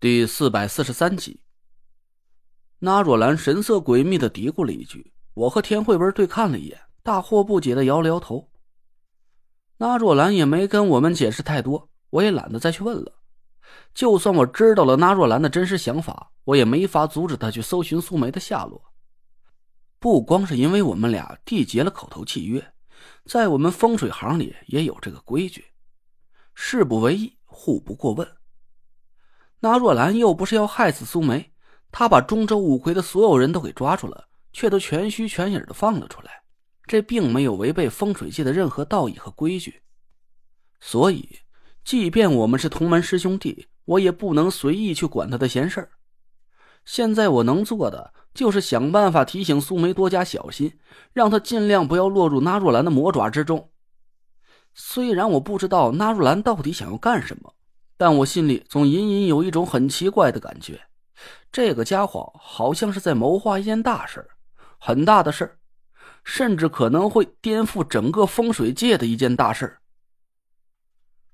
第四百四十三集，那若兰神色诡秘的嘀咕了一句，我和田慧文对看了一眼，大惑不解的摇了摇头。那若兰也没跟我们解释太多，我也懒得再去问了。就算我知道了那若兰的真实想法，我也没法阻止她去搜寻苏梅的下落。不光是因为我们俩缔结了口头契约，在我们风水行里也有这个规矩：事不为议，互不过问。那若兰又不是要害死苏梅，她把中州五魁的所有人都给抓住了，却都全虚全影的放了出来，这并没有违背风水界的任何道义和规矩。所以，即便我们是同门师兄弟，我也不能随意去管他的闲事。现在我能做的就是想办法提醒苏梅多加小心，让她尽量不要落入那若兰的魔爪之中。虽然我不知道那若兰到底想要干什么。但我心里总隐隐有一种很奇怪的感觉，这个家伙好像是在谋划一件大事很大的事甚至可能会颠覆整个风水界的一件大事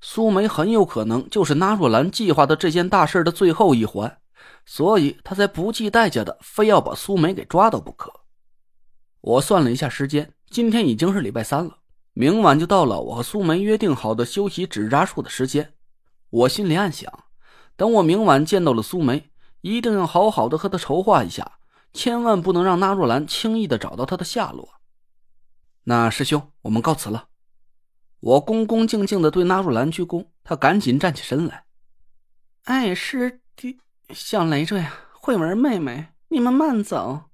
苏梅很有可能就是纳若兰计划的这件大事的最后一环，所以他才不计代价的非要把苏梅给抓到不可。我算了一下时间，今天已经是礼拜三了，明晚就到了我和苏梅约定好的休息纸扎术的时间。我心里暗想，等我明晚见到了苏梅，一定要好好的和她筹划一下，千万不能让纳若兰轻易的找到她的下落。那师兄，我们告辞了。我恭恭敬敬的对纳若兰鞠躬，她赶紧站起身来。哎，师弟，小雷赘呀，慧文妹妹，你们慢走。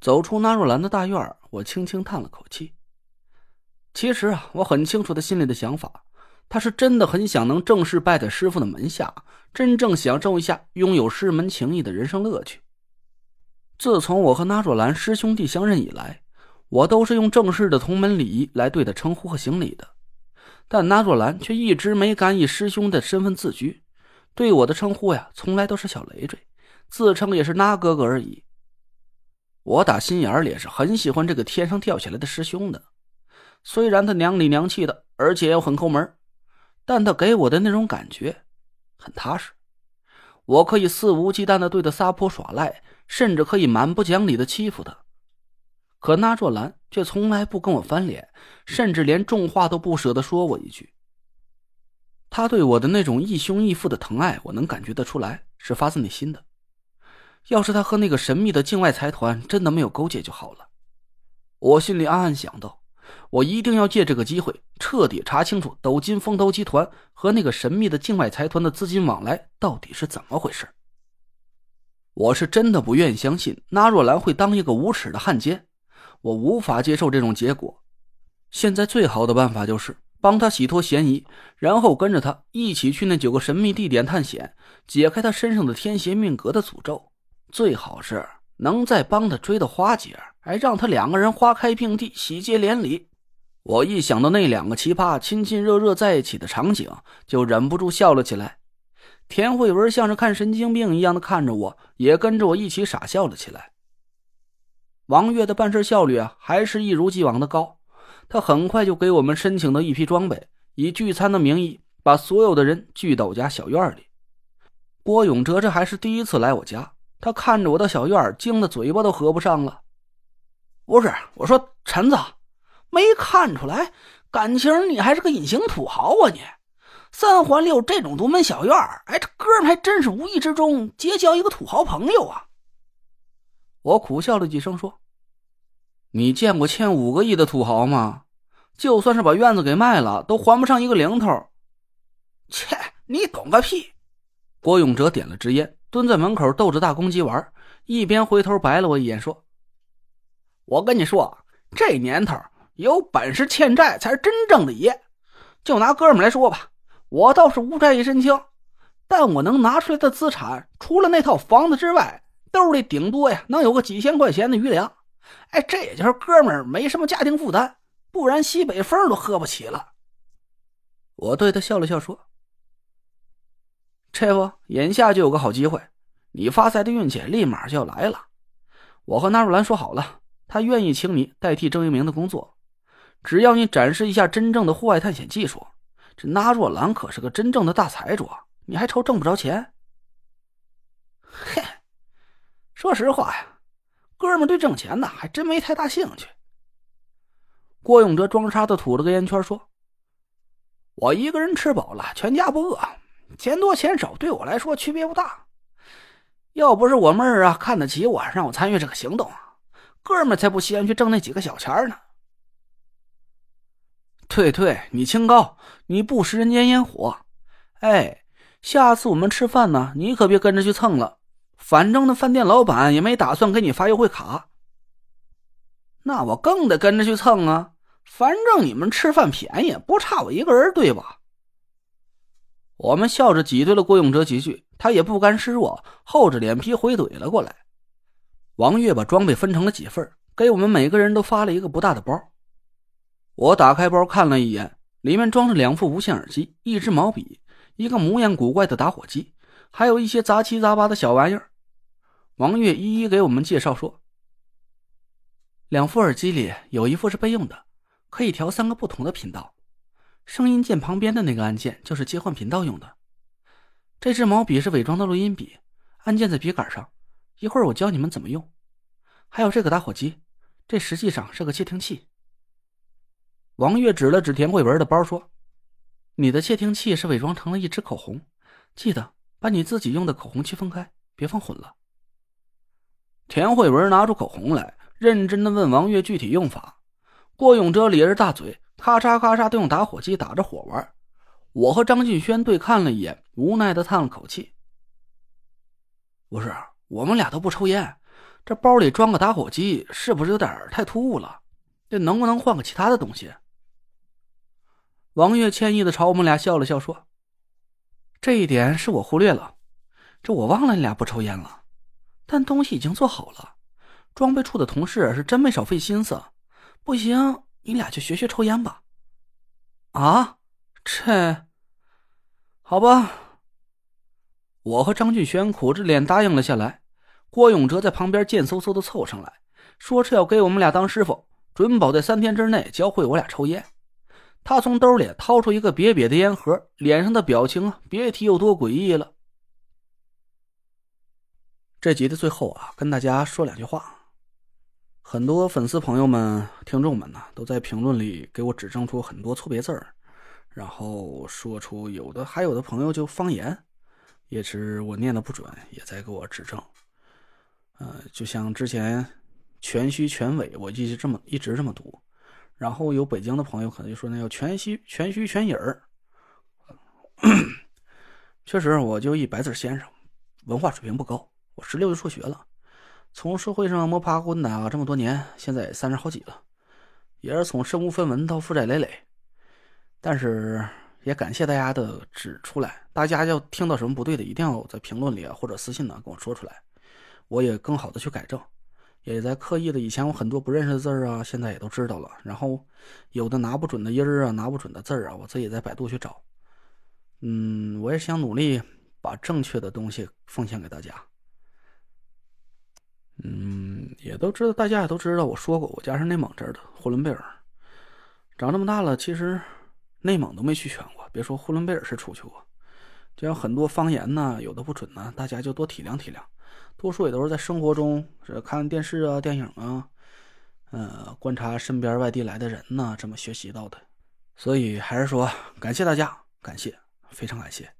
走出纳若兰的大院，我轻轻叹了口气。其实啊，我很清楚她心里的想法。他是真的很想能正式拜在师傅的门下，真正享受一下拥有师门情谊的人生乐趣。自从我和那若兰师兄弟相认以来，我都是用正式的同门礼仪来对他称呼和行礼的，但那若兰却一直没敢以师兄的身份自居，对我的称呼呀，从来都是小累赘，自称也是那哥哥而已。我打心眼里是很喜欢这个天上掉下来的师兄的，虽然他娘里娘气的，而且又很抠门。但他给我的那种感觉，很踏实。我可以肆无忌惮的对他撒泼耍赖，甚至可以蛮不讲理的欺负他。可那若兰却从来不跟我翻脸，甚至连重话都不舍得说我一句。他对我的那种义兄义父的疼爱，我能感觉得出来，是发自内心的。要是他和那个神秘的境外财团真的没有勾结就好了。我心里暗暗想到。我一定要借这个机会彻底查清楚斗金风投集团和那个神秘的境外财团的资金往来到底是怎么回事。我是真的不愿意相信那若兰会当一个无耻的汉奸，我无法接受这种结果。现在最好的办法就是帮他洗脱嫌疑，然后跟着他一起去那九个神秘地点探险，解开他身上的天邪命格的诅咒。最好是能再帮他追到花姐，还让他两个人花开并蒂，喜结连理。我一想到那两个奇葩亲亲热热在一起的场景，就忍不住笑了起来。田慧文像是看神经病一样的看着我，也跟着我一起傻笑了起来。王月的办事效率啊，还是一如既往的高。他很快就给我们申请了一批装备，以聚餐的名义把所有的人聚到我家小院里。郭永哲这还是第一次来我家，他看着我的小院，惊得嘴巴都合不上了。不是，我说陈子。没看出来，感情你还是个隐形土豪啊！你三环里有这种独门小院哎，这哥们还真是无意之中结交一个土豪朋友啊！我苦笑了几声，说：“你见过欠五个亿的土豪吗？就算是把院子给卖了，都还不上一个零头。”切，你懂个屁！郭永哲点了支烟，蹲在门口逗着大公鸡玩，一边回头白了我一眼，说：“我跟你说，这年头……”有本事欠债才是真正的爷。就拿哥们来说吧，我倒是无债一身轻，但我能拿出来的资产，除了那套房子之外，兜里顶多呀能有个几千块钱的余粮。哎，这也就是哥们没什么家庭负担，不然西北风都喝不起了。我对他笑了笑说：“这不，眼下就有个好机会，你发财的运气立马就要来了。我和纳若兰说好了，他愿意请你代替郑一鸣的工作，只要你展示一下真正的户外探险技术。这纳若兰可是个真正的大财主，你还愁挣不着钱？嘿，说实话呀，哥们对挣钱呢还真没太大兴趣。郭永哲装傻的吐了个烟圈说：“我一个人吃饱了，全家不饿。”钱多钱少对我来说区别不大。要不是我妹儿啊看得起我，让我参与这个行动，哥们才不稀罕去挣那几个小钱呢。”对对，你清高，你不食人间烟火。哎，下次我们吃饭呢，你可别跟着去蹭了。反正那饭店老板也没打算给你发优惠卡，那我更得跟着去蹭啊。反正你们吃饭便宜，不差我一个人，对吧？我们笑着挤兑了郭永哲几句，他也不甘示弱，厚着脸皮回怼了过来。王月把装备分成了几份，给我们每个人都发了一个不大的包。我打开包看了一眼，里面装着两副无线耳机、一支毛笔、一个模样古怪的打火机，还有一些杂七杂八的小玩意儿。王月一一给我们介绍说：“两副耳机里有一副是备用的，可以调三个不同的频道，声音键旁边的那个按键就是切换频道用的。这支毛笔是伪装的录音笔，按键在笔杆上，一会儿我教你们怎么用。还有这个打火机，这实际上是个窃听器。”王月指了指田慧文的包，说：“你的窃听器是伪装成了一支口红，记得把你自己用的口红区分开，别放混了。”田慧文拿出口红来，认真的问王月具体用法。郭永哲咧着大嘴，咔嚓咔嚓都用打火机打着火玩。我和张俊轩对看了一眼，无奈的叹了口气：“不是，我们俩都不抽烟，这包里装个打火机，是不是有点太突兀了？这能不能换个其他的东西？”王月歉意的朝我们俩笑了笑，说：“这一点是我忽略了，这我忘了你俩不抽烟了。但东西已经做好了，装备处的同事是真没少费心思。不行，你俩就学学抽烟吧。”啊，这好吧。我和张俊轩苦着脸答应了下来。郭永哲在旁边贱嗖嗖的凑上来，说是要给我们俩当师傅，准保在三天之内教会我俩抽烟。他从兜里掏出一个瘪瘪的烟盒，脸上的表情，别提有多诡异了。这集的最后啊，跟大家说两句话。很多粉丝朋友们、听众们呢，都在评论里给我指正出很多错别字儿，然后说出有的还有的朋友就方言，也是我念的不准，也在给我指正。呃，就像之前全虚全伪，我一直这么一直这么读。然后有北京的朋友可能就说那叫全虚全虚全影儿，确实我就一白字先生，文化水平不高，我十六就辍学了，从社会上摸爬滚打这么多年，现在三十好几了，也是从身无分文到负债累累，但是也感谢大家的指出来，大家要听到什么不对的，一定要在评论里啊或者私信呢跟我说出来，我也更好的去改正。也在刻意的，以前我很多不认识的字儿啊，现在也都知道了。然后有的拿不准的音儿啊，拿不准的字儿啊，我自己在百度去找。嗯，我也想努力把正确的东西奉献给大家。嗯，也都知道，大家也都知道，我说过我家是内蒙这儿的呼伦贝尔。长这么大了，其实内蒙都没去全过，别说呼伦贝尔是出去过。就像很多方言呢，有的不准呢，大家就多体谅体谅。多数也都是在生活中，是看电视啊、电影啊，呃，观察身边外地来的人呢，这么学习到的。所以还是说，感谢大家，感谢，非常感谢，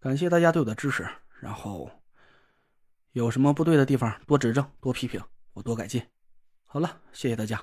感谢大家对我的支持。然后有什么不对的地方，多指正，多批评，我多改进。好了，谢谢大家。